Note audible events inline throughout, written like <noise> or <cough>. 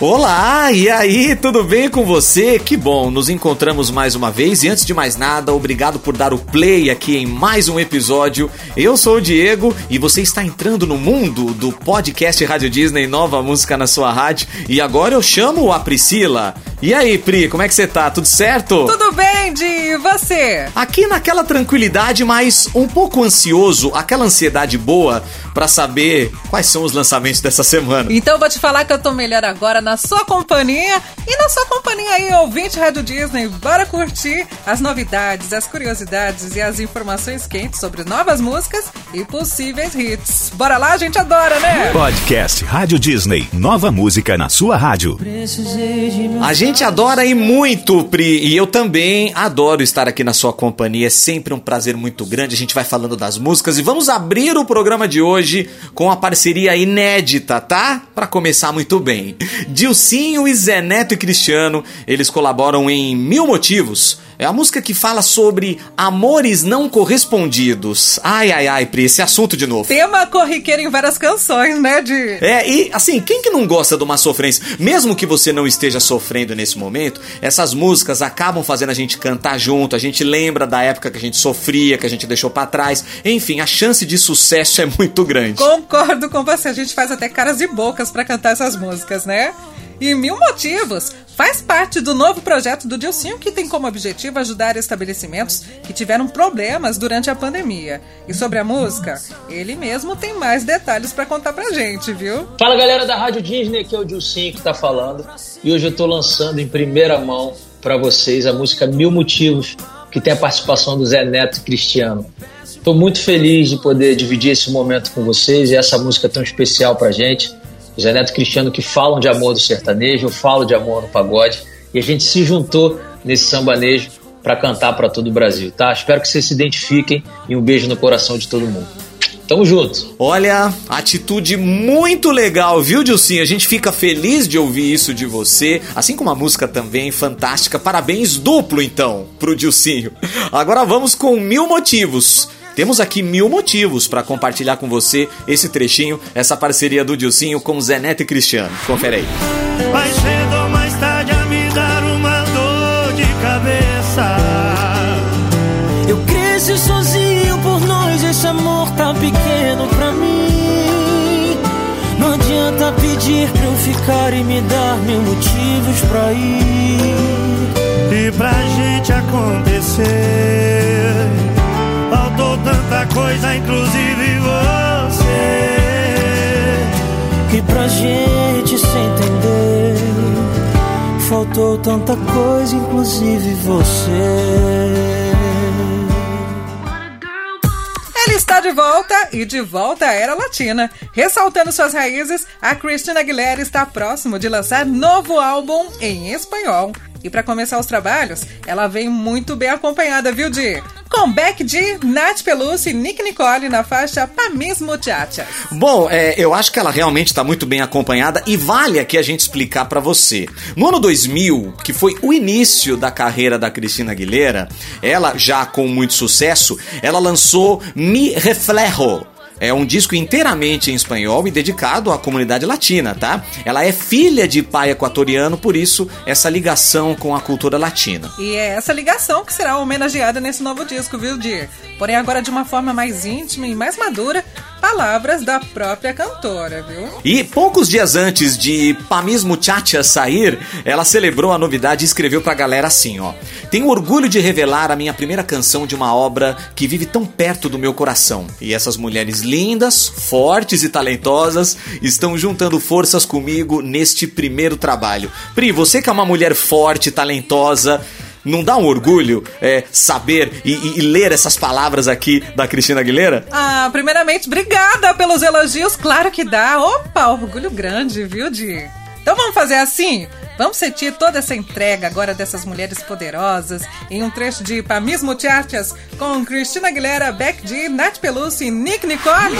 Olá, e aí, tudo bem com você? Que bom, nos encontramos mais uma vez e antes de mais nada, obrigado por dar o play aqui em mais um episódio. Eu sou o Diego e você está entrando no mundo do podcast Rádio Disney Nova Música na sua rádio e agora eu chamo a Priscila. E aí, Pri, como é que você tá? Tudo certo? Tudo bem, Di, e você? Aqui naquela tranquilidade, mas um pouco ansioso, aquela ansiedade boa para saber quais são os lançamentos dessa semana. Então eu vou te falar que eu tô melhor agora na sua companhia e na sua companhia aí, ouvinte Rádio Disney. Bora curtir as novidades, as curiosidades e as informações quentes sobre novas músicas e possíveis hits. Bora lá, a gente adora, né? Podcast Rádio Disney. Nova música na sua rádio. A gente adora e muito, Pri, e eu também adoro estar aqui na sua companhia. É sempre um prazer muito grande. A gente vai falando das músicas e vamos abrir o programa de hoje com a parceria inédita, tá? Para começar muito bem. Dilcinho e Zé Neto e Cristiano, eles colaboram em Mil Motivos. É a música que fala sobre amores não correspondidos. Ai, ai, ai, Pri, esse assunto de novo. Tema corriqueiro em várias canções, né, de... É, e assim, quem que não gosta de uma sofrência? Mesmo que você não esteja sofrendo nesse momento, essas músicas acabam fazendo a gente cantar junto, a gente lembra da época que a gente sofria, que a gente deixou para trás. Enfim, a chance de sucesso é muito grande. Concordo com você, a gente faz até caras e bocas para cantar essas músicas, né? E Mil Motivos faz parte do novo projeto do Dilcinho que tem como objetivo ajudar estabelecimentos que tiveram problemas durante a pandemia. E sobre a música, ele mesmo tem mais detalhes para contar pra gente, viu? Fala galera da Rádio Disney, aqui é o Dilcinho que tá falando. E hoje eu tô lançando em primeira mão para vocês a música Mil Motivos, que tem a participação do Zé Neto e Cristiano. Estou muito feliz de poder dividir esse momento com vocês e essa música tão especial pra gente. Zé Neto Cristiano que falam de amor do sertanejo, eu falo de amor no pagode, e a gente se juntou nesse sambanejo para cantar para todo o Brasil, tá? Espero que vocês se identifiquem e um beijo no coração de todo mundo. Tamo junto. Olha, atitude muito legal, viu, Dilcinho? A gente fica feliz de ouvir isso de você, assim como a música também fantástica. Parabéns duplo, então, pro Dilcinho. Agora vamos com mil motivos. Temos aqui mil motivos para compartilhar com você esse trechinho, essa parceria do Dilcinho com Zé Neto e Cristiano. Confere aí. Mais cedo ou mais tarde a me dar uma dor de cabeça. Eu cresci sozinho por nós, esse amor tá pequeno pra mim. Não adianta pedir pra eu ficar e me dar mil motivos pra ir. Tanta coisa, inclusive você. Ele está de volta e de volta à era latina. Ressaltando suas raízes, a Christina Aguilera está próximo de lançar novo álbum em espanhol. E para começar os trabalhos, ela vem muito bem acompanhada, viu, Di? Comeback de Nath Pelucci e Nick Nicole na faixa Pa Mis Muchachas. Bom, é, eu acho que ela realmente está muito bem acompanhada e vale aqui a gente explicar para você. No ano 2000, que foi o início da carreira da Cristina Aguilera, ela já com muito sucesso, ela lançou Mi Reflejo. É um disco inteiramente em espanhol e dedicado à comunidade latina, tá? Ela é filha de pai equatoriano, por isso essa ligação com a cultura latina. E é essa ligação que será homenageada nesse novo disco, viu, Dir? Porém, agora de uma forma mais íntima e mais madura, palavras da própria cantora, viu? E poucos dias antes de Pamis Muchacha sair, ela celebrou a novidade e escreveu pra galera assim, ó. Tenho orgulho de revelar a minha primeira canção de uma obra que vive tão perto do meu coração. E essas mulheres lindas, fortes e talentosas estão juntando forças comigo neste primeiro trabalho. Pri, você que é uma mulher forte, talentosa, não dá um orgulho é, saber e, e, e, ler essas palavras aqui da Cristina Aguilera? Ah, primeiramente, obrigada pelos elogios. Claro que dá. Opa, orgulho grande, viu, Di? Então vamos fazer assim? Vamos sentir toda essa entrega agora dessas mulheres poderosas em um trecho de Pamis Muchachas com Cristina Aguilera, Beck G, Nath Pelucci e Nick Nicole.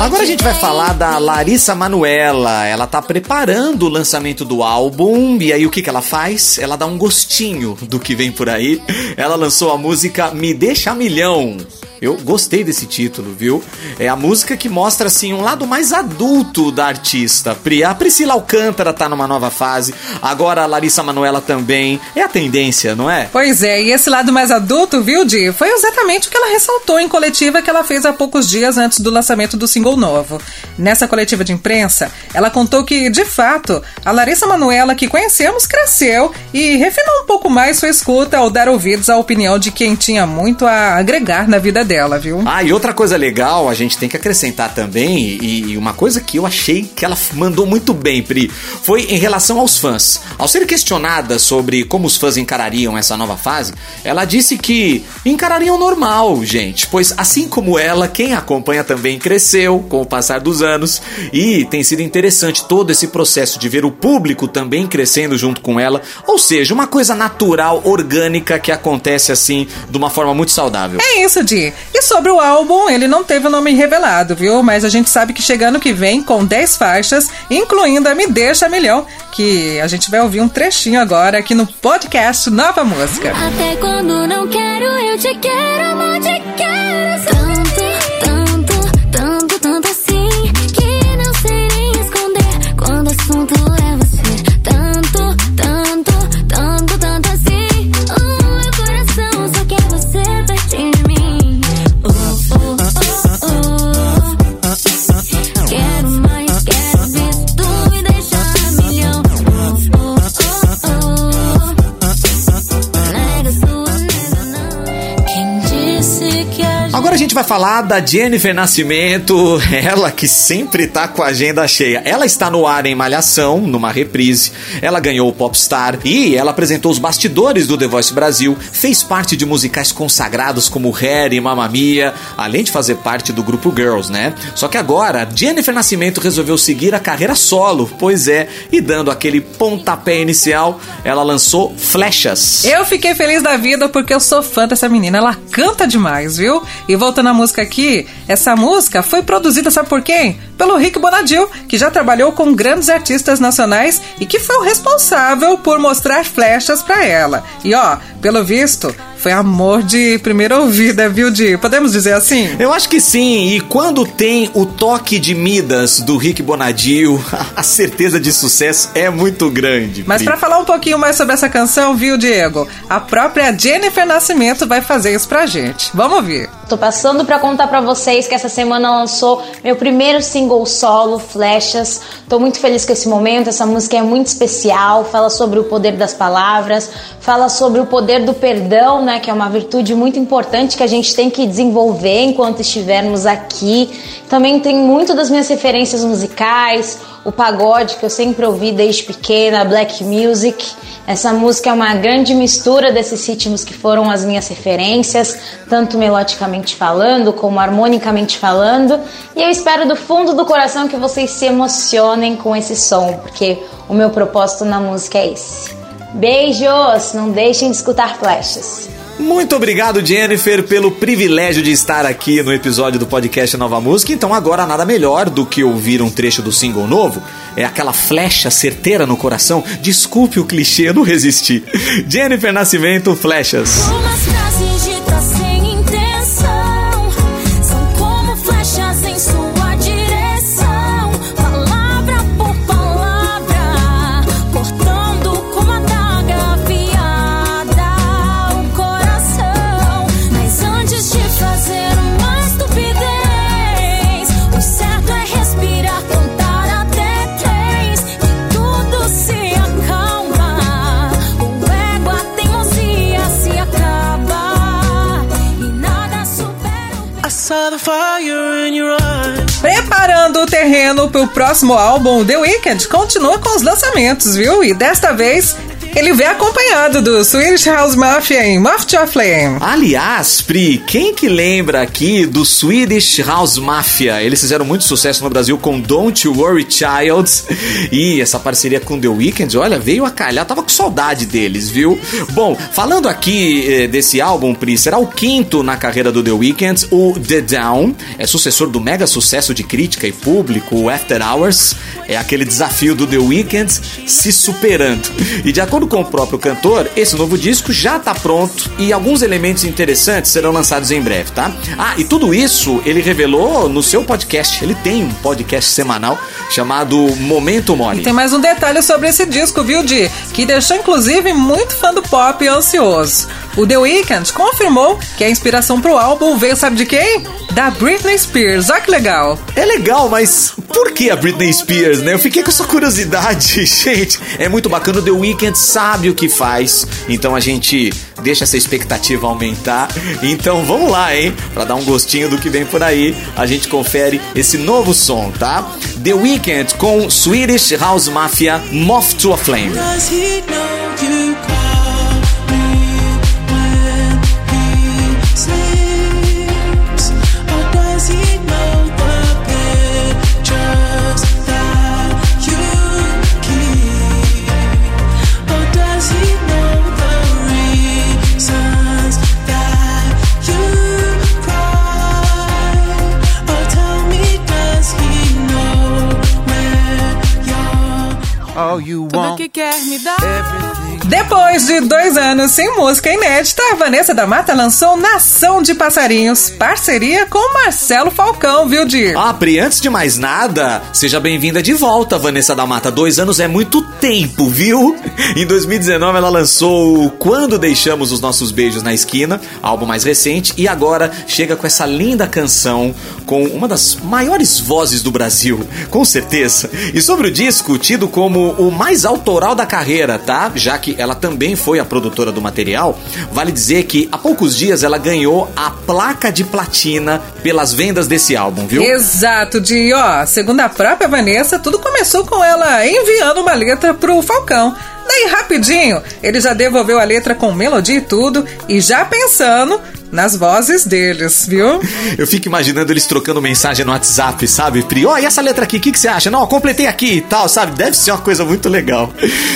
Agora a gente vai falar da Larissa Manuela. Ela tá preparando o lançamento do álbum e aí o que que ela faz? Ela dá um gostinho do que vem por aí. Ela lançou a música Me Deixa Milhão. Eu gostei desse título, viu? É a música que mostra assim um lado mais adulto da artista. A Priscila Alcântara tá numa nova fase, agora a Larissa Manuela também. É a tendência, não é? Pois é, e esse lado mais adulto, viu, Di? Foi exatamente o que ela ressaltou em coletiva que ela fez há poucos dias antes do lançamento do single novo. Nessa coletiva de imprensa, ela contou que, de fato, a Larissa Manuela que conhecemos cresceu e refinou um pouco mais sua escuta ao dar ouvidos à opinião de quem tinha muito a agregar na vida dela, viu? Ah, e outra coisa legal, a gente tem que acrescentar também, e, e uma coisa que eu achei que ela mandou muito bem, Pri, foi em relação aos fãs. Ao ser questionada sobre como os fãs encarariam essa nova fase, ela disse que encarariam normal, gente, pois assim como ela, quem acompanha também cresceu com o passar dos anos e tem sido interessante todo esse processo de ver o público também crescendo junto com ela, ou seja, uma coisa natural, orgânica que acontece assim de uma forma muito saudável. É isso, Di. E sobre o álbum, ele não teve o nome revelado, viu? Mas a gente sabe que chega ano que vem com 10 faixas, incluindo a Me Deixa Milhão, que a gente vai ouvir um trechinho agora aqui no podcast Nova Música. Até quando não quero, eu te quero, amor, te quero tanto, Agora a gente vai falar da Jennifer Nascimento, <laughs> ela que sempre tá com a agenda cheia. Ela está no ar em Malhação, numa reprise. Ela ganhou o Popstar e ela apresentou os bastidores do The Voice Brasil, fez parte de musicais consagrados como Hair e Mamma Mia, além de fazer parte do grupo Girls, né? Só que agora, Jennifer Nascimento resolveu seguir a carreira solo, pois é, e dando aquele pontapé inicial, ela lançou Flechas. Eu fiquei feliz da vida porque eu sou fã dessa menina. Ela canta demais, viu? E voltando à música aqui, essa música foi produzida, sabe por quem? Pelo Rick Bonadil, que já trabalhou com grandes artistas nacionais e que foi o responsável por mostrar flechas pra ela. E ó, pelo visto, foi amor de primeira ouvida, viu, Di? Podemos dizer assim? Eu acho que sim, e quando tem o toque de Midas do Rick Bonadil, <laughs> a certeza de sucesso é muito grande. Mas Pri. pra falar um pouquinho mais sobre essa canção, viu, Diego? A própria Jennifer Nascimento vai fazer isso pra gente. Vamos ouvir. Tô passando pra contar pra vocês que essa semana lançou meu primeiro single solo, Flechas. Tô muito feliz com esse momento. Essa música é muito especial, fala sobre o poder das palavras, fala sobre o poder do perdão, né, que é uma virtude muito importante que a gente tem que desenvolver enquanto estivermos aqui. Também tem muito das minhas referências musicais, o pagode que eu sempre ouvi desde pequena, black music. Essa música é uma grande mistura desses ritmos que foram as minhas referências, tanto melodicamente falando como harmonicamente falando. E eu espero do fundo do coração que vocês se emocionem com esse som, porque o meu propósito na música é esse. Beijos! Não deixem de escutar flechas. Muito obrigado, Jennifer, pelo privilégio de estar aqui no episódio do podcast Nova Música. Então, agora nada melhor do que ouvir um trecho do single novo. É aquela flecha certeira no coração. Desculpe o clichê, eu não resisti. <laughs> Jennifer Nascimento, Flechas. Pro próximo álbum, The Weeknd continua com os lançamentos, viu? E desta vez Ele vem acompanhado do Swedish House Mafia em Moth to a Flame. Aliás, Pri, quem que lembra aqui do Swedish House Mafia? Eles fizeram muito sucesso no Brasil com Don't You Worry Child e essa parceria com The Weeknd, olha, veio a calhar, tava com saudade deles, viu? Bom, falando aqui eh, desse álbum, Pri, será o quinto na carreira do The Weeknd, o The Down, é sucessor do mega sucesso de crítica e público, o After Hours, é aquele desafio do The Weeknd se superando. E de acordo com o próprio cantor, esse novo disco já tá pronto e alguns elementos interessantes serão lançados em breve, tá? Ah, e tudo isso ele revelou no seu podcast. Ele tem um podcast semanal chamado Momento Mole. Tem mais um detalhe sobre esse disco, viu, Di? Que deixou inclusive muito fã do pop ansioso. O The Weeknd confirmou que a inspiração pro álbum veio, sabe de quem? Da Britney Spears. Olha que legal. É legal, mas por que a Britney Spears, né? Eu fiquei com essa curiosidade, <laughs> gente. É muito bacana, o The Weeknd sabe o que faz, então a gente deixa essa expectativa aumentar. Então vamos lá, hein? Pra dar um gostinho do que vem por aí, a gente confere esse novo som, tá? The Weeknd com Swedish House Mafia Moth to a Flame. Want. que quer me dar? Depois de dois anos sem música inédita, a Vanessa da Mata lançou Nação de Passarinhos, parceria com Marcelo Falcão, viu, Dir? Ah, Pri, antes de mais nada, seja bem-vinda de volta, Vanessa da Mata. Dois anos é muito tempo, viu? Em 2019 ela lançou Quando Deixamos os Nossos Beijos na Esquina, álbum mais recente, e agora chega com essa linda canção com uma das maiores vozes do Brasil, com certeza. E sobre o disco, tido como o mais autoral da carreira, tá? Já que ela também foi a produtora do material, vale dizer que há poucos dias ela ganhou a placa de platina pelas vendas desse álbum, viu? Exato, Di. Ó, segundo a própria Vanessa, tudo começou com ela enviando uma letra pro Falcão. Daí, rapidinho, ele já devolveu a letra com melodia e tudo, e já pensando nas vozes deles, viu? Eu fico imaginando eles trocando mensagem no WhatsApp, sabe, Pri? Ó, e essa letra aqui, o que, que você acha? Não, completei aqui e tal, sabe? Deve ser uma coisa muito legal.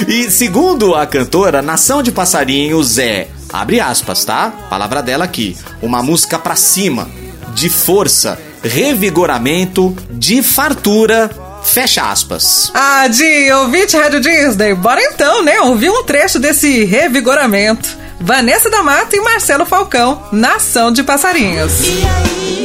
E segundo a cantora, Nação de Passarinhos é, abre aspas, tá? Palavra dela aqui, uma música pra cima, de força, revigoramento, de fartura, fecha aspas. Ah, Di, ouvinte Rádio Disney, bora então, né? Ouvir um trecho desse revigoramento. Vanessa da Mata e Marcelo Falcão, Nação de Passarinhos. E aí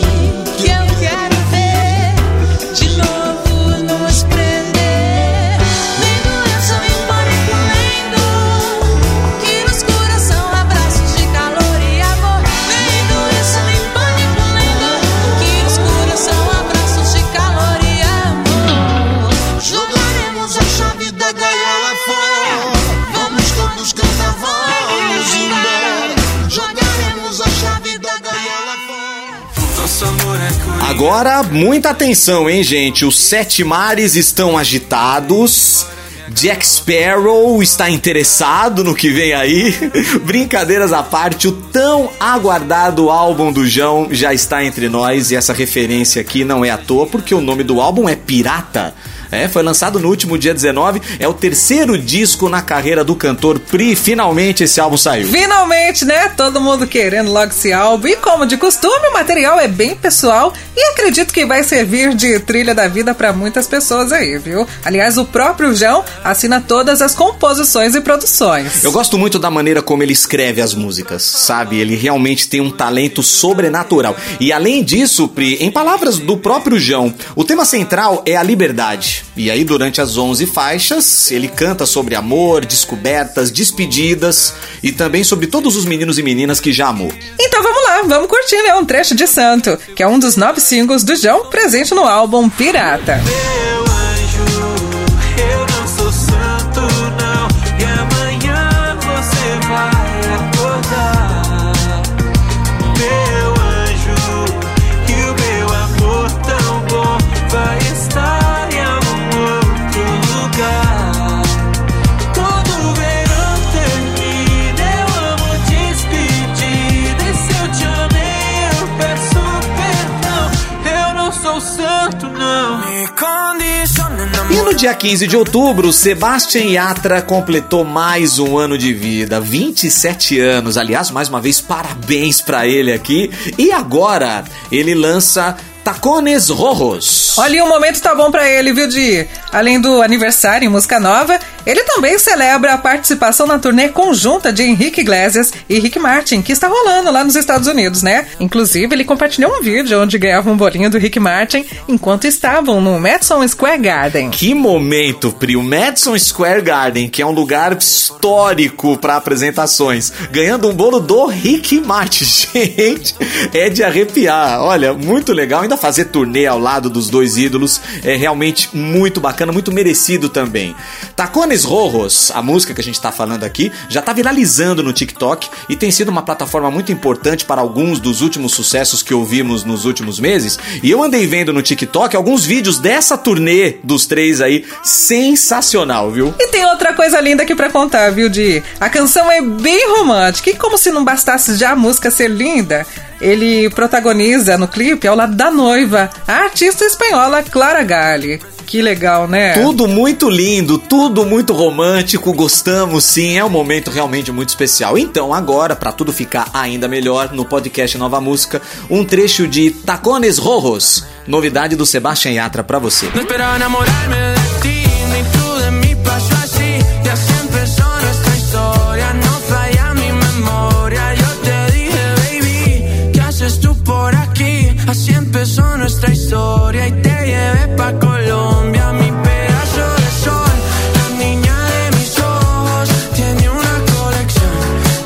Agora, muita atenção, hein, gente? Os sete mares estão agitados. Jack Sparrow está interessado no que vem aí. <laughs> Brincadeiras à parte, o tão aguardado álbum do João já está entre nós e essa referência aqui não é à toa porque o nome do álbum é Pirata. É, foi lançado no último dia 19, é o terceiro disco na carreira do cantor Pri. Finalmente esse álbum saiu. Finalmente, né? Todo mundo querendo logo esse álbum. E como de costume, o material é bem pessoal e acredito que vai servir de trilha da vida para muitas pessoas aí, viu? Aliás, o próprio João assina todas as composições e produções. Eu gosto muito da maneira como ele escreve as músicas, sabe? Ele realmente tem um talento sobrenatural. E além disso, Pri, em palavras do próprio João, o tema central é a liberdade. E aí, durante as 11 faixas, ele canta sobre amor, descobertas, despedidas e também sobre todos os meninos e meninas que já amou. Então vamos lá, vamos curtir né, um trecho de Santo, que é um dos nove singles do João presente no álbum Pirata. Meu deu certo, não. E no dia 15 de outubro, Sebastian Yatra completou mais um ano de vida, 27 anos. Aliás, mais uma vez, parabéns para ele aqui. E agora ele lança Tacones Rojos. Olha, o momento tá bom pra ele, viu, Di? Além do aniversário em música nova, ele também celebra a participação na turnê conjunta de Henrique Iglesias e Rick Martin, que está rolando lá nos Estados Unidos, né? Inclusive, ele compartilhou um vídeo onde ganhava um bolinho do Rick Martin enquanto estavam no Madison Square Garden. Que momento, Pri. O Madison Square Garden, que é um lugar histórico para apresentações, ganhando um bolo do Rick Martin. <laughs> Gente, é de arrepiar. Olha, muito legal. Ainda fazer turnê ao lado dos dois ídolos é realmente muito bacana, muito merecido também. Tacones Rojos, a música que a gente tá falando aqui, já tá viralizando no TikTok e tem sido uma plataforma muito importante para alguns dos últimos sucessos que ouvimos nos últimos meses. E eu andei vendo no TikTok alguns vídeos dessa turnê dos três aí, sensacional, viu? E tem outra coisa linda aqui pra contar, viu, Di? A canção é bem romântica e como se não bastasse já a música ser linda, ele protagoniza no clipe ao lado da noiva, a artista espanhola Clara Gali. Que legal, né? Tudo muito lindo, tudo muito romântico, gostamos sim, é um momento realmente muito especial. Então, agora, para tudo ficar ainda melhor, no podcast Nova Música, um trecho de Tacones Rojos, novidade do Sebastian Yatra pra você. No historia. Y te llevé pa' Colombia, mi pedazo de sol. La niña de mis ojos tiene una colección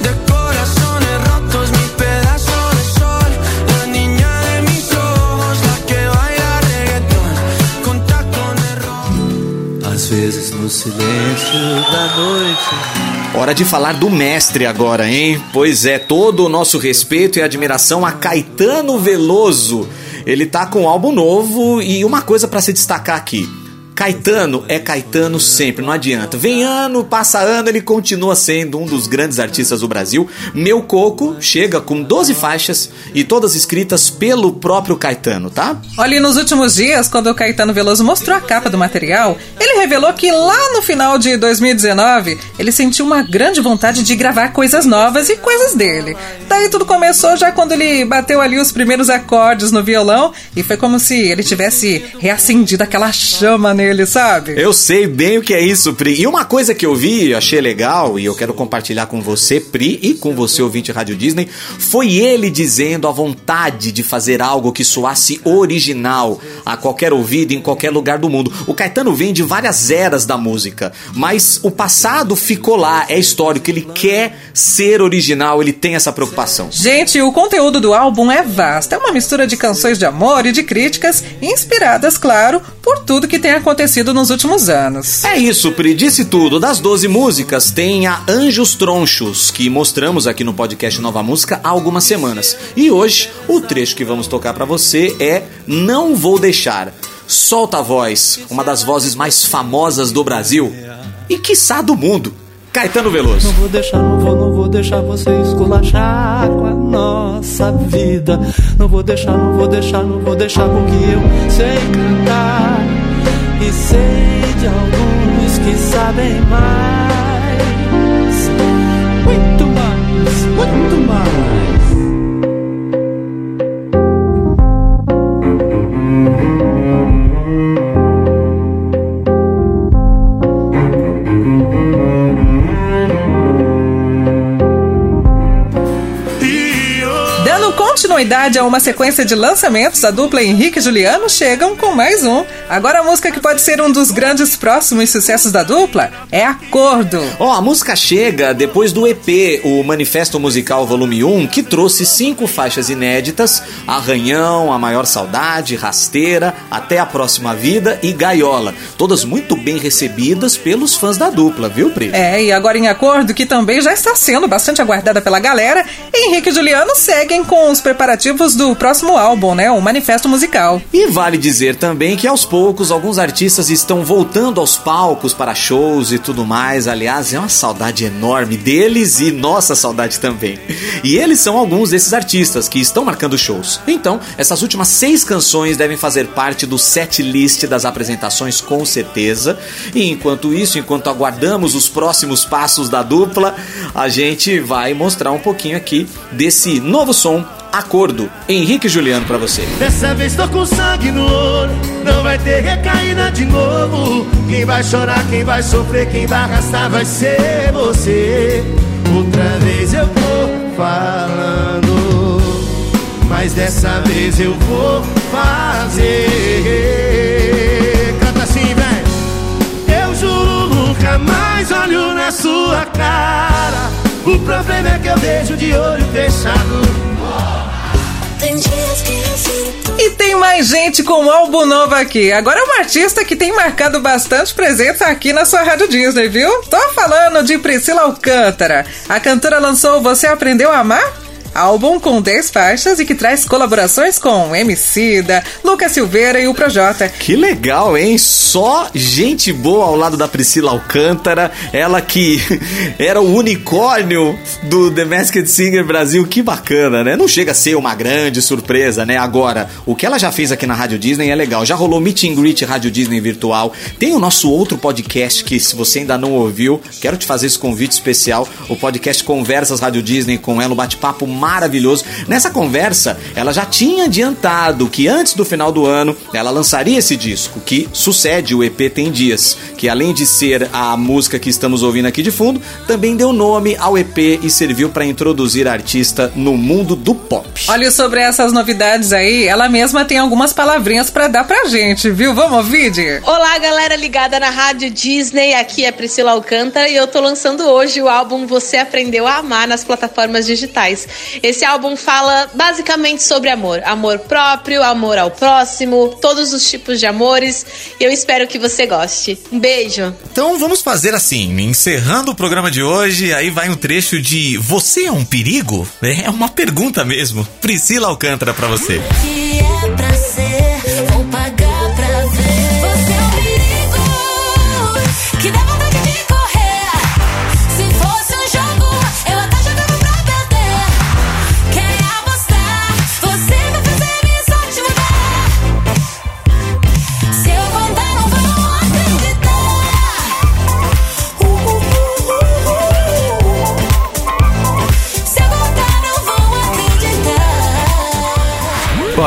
de corazones rotos. Mi pedazo de sol. La niña de mis ojos, la que baila reggaetón. Con tacones rojos. Às vezes no silêncio da noite. Hora de falar do mestre agora, hein? Pois é, todo o nosso respeito e admiração a Caetano Veloso. Ele tá com um álbum novo e uma coisa pra se destacar aqui. Caetano é Caetano sempre, não adianta. Vem ano, passa ano, ele continua sendo um dos grandes artistas do Brasil. Meu Coco chega com 12 faixas e todas escritas pelo próprio Caetano, tá? Olha, nos últimos dias, quando o Caetano Veloso mostrou a capa do material, ele revelou que lá no final de 2019 ele sentiu uma grande vontade de gravar coisas novas e coisas dele. Daí tudo começou já quando ele bateu ali os primeiros acordes no violão e foi como se ele tivesse reacendido aquela chama nele, sabe? Eu sei bem o que é isso, Pri. E uma coisa que eu vi, achei legal e eu quero compartilhar com você, Pri, e com você, ouvinte Rádio Disney, foi ele dizendo a vontade de fazer algo que soasse original a qualquer ouvido em qualquer lugar do mundo. O Caetano vem de várias eras da música, mas o passado ficou lá, é histórico, ele quer ser original, ele tem essa preocupação. Gente, o conteúdo do álbum é vasto. É uma mistura de canções de amor e de críticas, inspiradas, claro, por tudo que tem acontecido nos últimos anos. É isso, Pri, disse tudo. Das 12 músicas, tem a Anjos Tronchos, que mostramos aqui no podcast Nova Música há algumas semanas. E hoje, o trecho que vamos tocar pra você é Não Vou Deixar. Solta a voz, uma das vozes mais famosas do Brasil e, quiçá, do mundo. Caetano Veloso. Não vou deixar, não vou, não vou deixar você esculachar com a nossa vida. Não vou deixar, não vou deixar, não vou deixar porque eu sei cantar. E sei de alguns que sabem mais. Continuidade a uma sequência de lançamentos, a dupla Henrique e Juliano chegam com mais um. Agora a música que pode ser um dos grandes próximos sucessos da dupla é Acordo. Ó, a música chega depois do EP, o Manifesto Musical Volume 1, que trouxe cinco faixas inéditas: Arranhão, A Maior Saudade, Rasteira, Até a Próxima Vida e Gaiola. Todas muito bem recebidas pelos fãs da dupla, viu, Pri? É, e agora em Acordo, que também já está sendo bastante aguardada pela galera, Henrique e Juliano seguem com os preparativos preparativos do próximo álbum, né? O Manifesto Musical. E vale dizer também que aos poucos alguns artistas estão voltando aos palcos para shows e tudo mais. Aliás, é uma saudade enorme deles e nossa saudade também. E eles são alguns desses artistas que estão marcando shows. Então, essas últimas seis canções devem fazer parte do set list das apresentações com certeza. E enquanto isso, enquanto aguardamos os próximos passos da dupla, a gente vai mostrar um pouquinho aqui desse novo som Acordo, Henrique Juliano pra você. Dessa vez tô com sangue no olho, não vai ter recaída de novo. Quem vai chorar, quem vai sofrer, quem vai arrastar vai ser você. Outra vez eu vou falando, mas dessa vez eu vou fazer. Canta assim, velho. Eu juro nunca mais olho na sua cara. O problema é que eu vejo de olho fechado. E tem mais gente com um álbum novo aqui. Agora é uma artista que tem marcado bastante presença aqui na sua Rádio Disney, viu? Tô falando de Priscila Alcântara. A cantora lançou Você Aprendeu a Amar? Álbum com 10 faixas e que traz colaborações com Emicida, Lucas Silveira e o Projota. Que legal, hein? Só gente boa ao lado da Priscila Alcântara, ela que <laughs> era o unicórnio do The Masked Singer Brasil. Que bacana, né? Não chega a ser uma grande surpresa, né? Agora, o que ela já fez aqui na Rádio Disney é legal. Já rolou Meet and Greet Rádio Disney Virtual. Tem o nosso outro podcast que, se você ainda não ouviu, quero te fazer esse convite especial. O podcast Conversas Rádio Disney com ela, um bate-papo maravilhoso. Nessa conversa, ela já tinha adiantado que antes do final do ano ela lançaria esse disco, que sucede o EP Tem Dias, que além de ser a música que estamos ouvindo aqui de fundo, também deu nome ao EP e serviu para introduzir a artista no mundo do pop. Olha, sobre essas novidades aí, ela mesma tem algumas palavrinhas pra dar pra gente, viu? Vamos ouvir, Di? Olá, galera ligada na Rádio Disney. Aqui é Priscila Alcântara e eu tô lançando hoje o álbum Você Aprendeu a Amar nas plataformas digitais. Esse álbum fala basicamente sobre amor, amor próprio, amor ao próximo, todos os tipos de amores. E eu espero que você goste. Um beijo. Então vamos fazer assim, encerrando o programa de hoje, aí vai um trecho de Você é um perigo? É uma pergunta mesmo. Priscila Alcântara pra você. Que é pra